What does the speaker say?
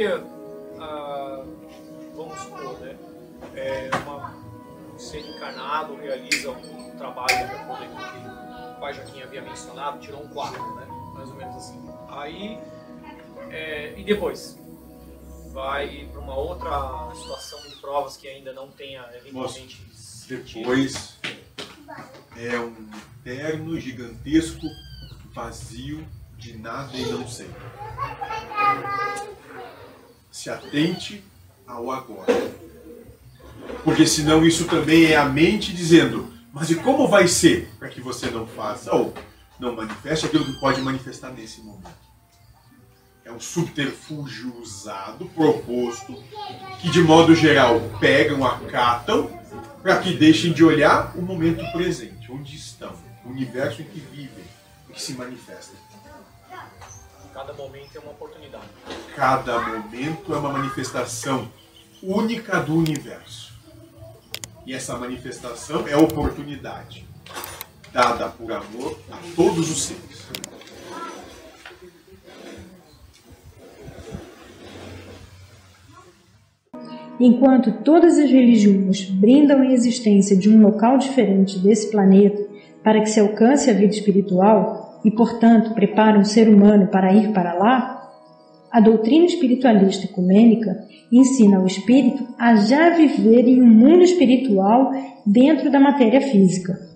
seria, ah, vamos supor, né, é uma, ser encarnado realiza um trabalho de acordo com o que o pai Joaquim havia mencionado, tirou um quadro, né, mais ou menos assim. Aí, é, e depois? Vai para uma outra situação de provas que ainda não tenha eventualmente Depois é um eterno, gigantesco, vazio, de nada e não sei. Se atente ao agora. Porque senão isso também é a mente dizendo, mas e como vai ser para que você não faça ou não manifeste aquilo que pode manifestar nesse momento? É um subterfúgio usado, proposto, que de modo geral pegam, acatam, para que deixem de olhar o momento presente, onde estão, o universo em que vivem, em que se manifestam. Cada momento é uma oportunidade. Cada momento é uma manifestação única do universo. E essa manifestação é a oportunidade dada por amor a todos os seres. Enquanto todas as religiões brindam a existência de um local diferente desse planeta para que se alcance a vida espiritual e, portanto, preparam o ser humano para ir para lá, a doutrina espiritualista ecumênica ensina o espírito a já viver em um mundo espiritual dentro da matéria física